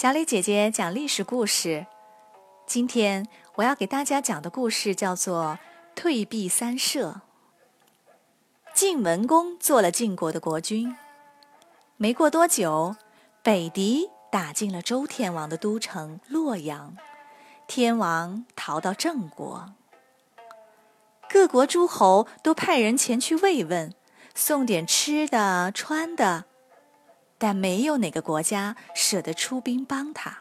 小李姐姐讲历史故事。今天我要给大家讲的故事叫做“退避三舍”。晋文公做了晋国的国君，没过多久，北狄打进了周天王的都城洛阳，天王逃到郑国。各国诸侯都派人前去慰问，送点吃的、穿的。但没有哪个国家舍得出兵帮他。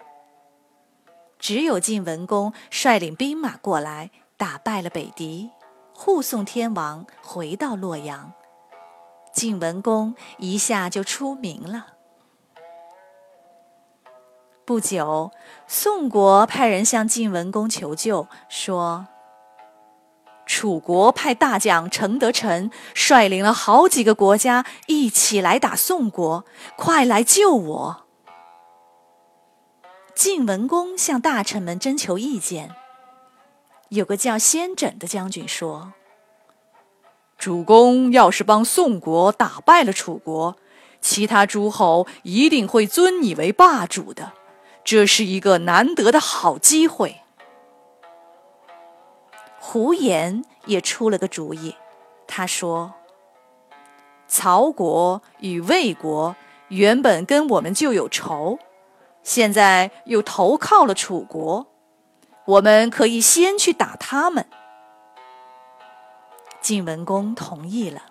只有晋文公率领兵马过来，打败了北狄，护送天王回到洛阳。晋文公一下就出名了。不久，宋国派人向晋文公求救，说。楚国派大将程德臣率领了好几个国家一起来打宋国，快来救我！晋文公向大臣们征求意见。有个叫先轸的将军说：“主公要是帮宋国打败了楚国，其他诸侯一定会尊你为霸主的，这是一个难得的好机会。”胡言也出了个主意，他说：“曹国与魏国原本跟我们就有仇，现在又投靠了楚国，我们可以先去打他们。”晋文公同意了。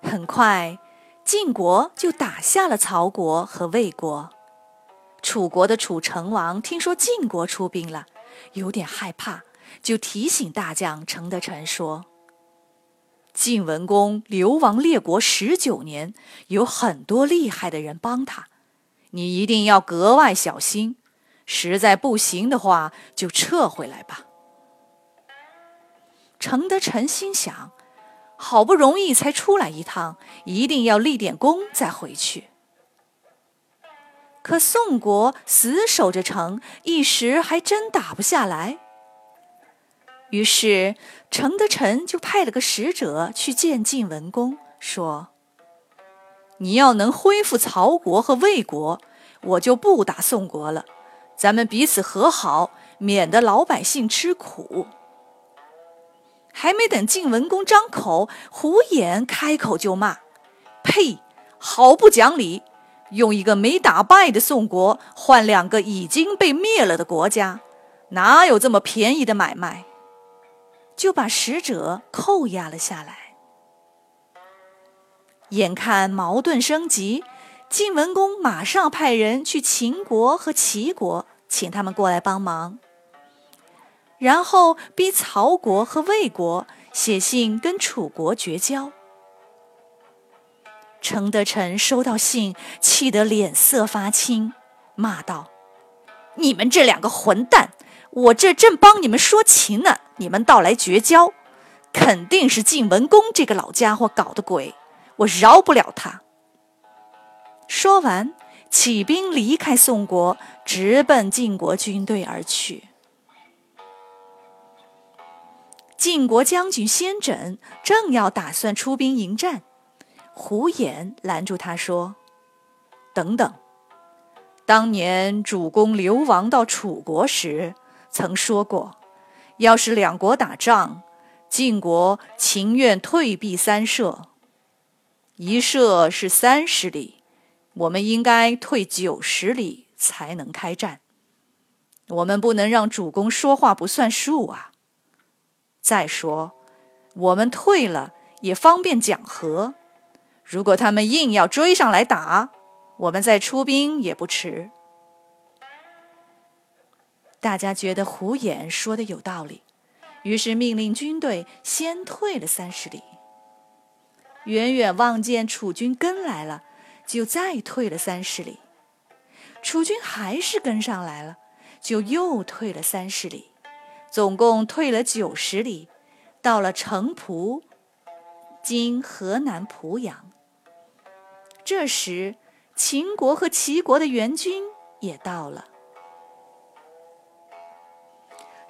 很快，晋国就打下了曹国和魏国。楚国的楚成王听说晋国出兵了。有点害怕，就提醒大将程德臣说：“晋文公流亡列国十九年，有很多厉害的人帮他，你一定要格外小心。实在不行的话，就撤回来吧。”程德臣心想：好不容易才出来一趟，一定要立点功再回去。可宋国死守着城，一时还真打不下来。于是程德臣就派了个使者去见晋文公，说：“你要能恢复曹国和魏国，我就不打宋国了。咱们彼此和好，免得老百姓吃苦。”还没等晋文公张口，胡衍开口就骂：“呸！好不讲理！”用一个没打败的宋国换两个已经被灭了的国家，哪有这么便宜的买卖？就把使者扣押了下来。眼看矛盾升级，晋文公马上派人去秦国和齐国，请他们过来帮忙，然后逼曹国和魏国写信跟楚国绝交。程德臣收到信，气得脸色发青，骂道：“你们这两个混蛋！我这正帮你们说情呢，你们倒来绝交，肯定是晋文公这个老家伙搞的鬼，我饶不了他。”说完，起兵离开宋国，直奔晋国军队而去。晋国将军先轸正要打算出兵迎战。胡衍拦住他说：“等等，当年主公流亡到楚国时，曾说过，要是两国打仗，晋国情愿退避三舍。一舍是三十里，我们应该退九十里才能开战。我们不能让主公说话不算数啊！再说，我们退了也方便讲和。”如果他们硬要追上来打，我们再出兵也不迟。大家觉得胡衍说的有道理，于是命令军队先退了三十里。远远望见楚军跟来了，就再退了三十里。楚军还是跟上来了，就又退了三十里，总共退了九十里，到了城濮，今河南濮阳。这时，秦国和齐国的援军也到了。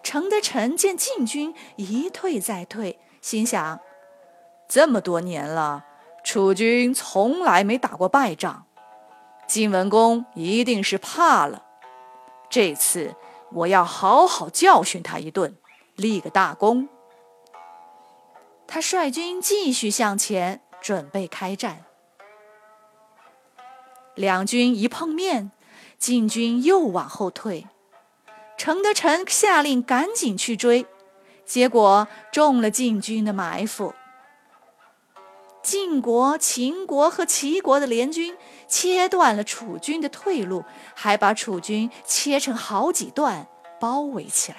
程德臣见晋军一退再退，心想：这么多年了，楚军从来没打过败仗，晋文公一定是怕了。这次我要好好教训他一顿，立个大功。他率军继续向前，准备开战。两军一碰面，晋军又往后退。程德臣下令赶紧去追，结果中了晋军的埋伏。晋国、秦国和齐国的联军切断了楚军的退路，还把楚军切成好几段，包围起来。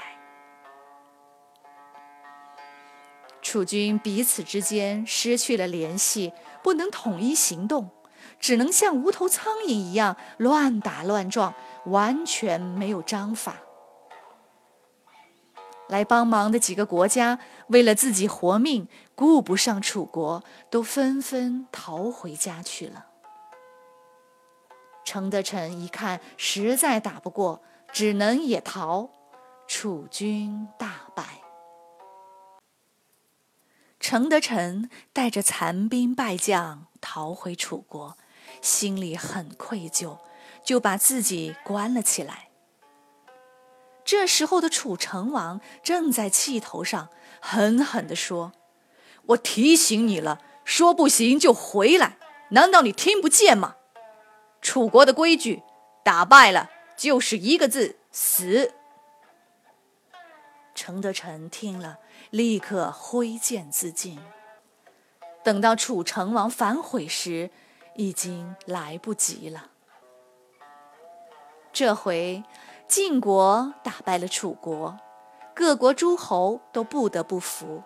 楚军彼此之间失去了联系，不能统一行动，只能像无头苍蝇一样乱打乱撞，完全没有章法。来帮忙的几个国家，为了自己活命，顾不上楚国，都纷纷逃回家去了。程德臣一看实在打不过，只能也逃，楚军大程德臣带着残兵败将逃回楚国，心里很愧疚，就把自己关了起来。这时候的楚成王正在气头上，狠狠地说：“我提醒你了，说不行就回来，难道你听不见吗？楚国的规矩，打败了就是一个字死。”程德臣听了，立刻挥剑自尽。等到楚成王反悔时，已经来不及了。这回。晋国打败了楚国，各国诸侯都不得不服。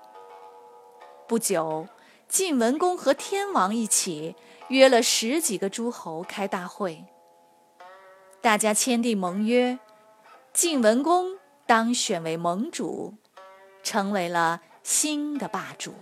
不久，晋文公和天王一起约了十几个诸侯开大会，大家签订盟约，晋文公当选为盟主，成为了新的霸主。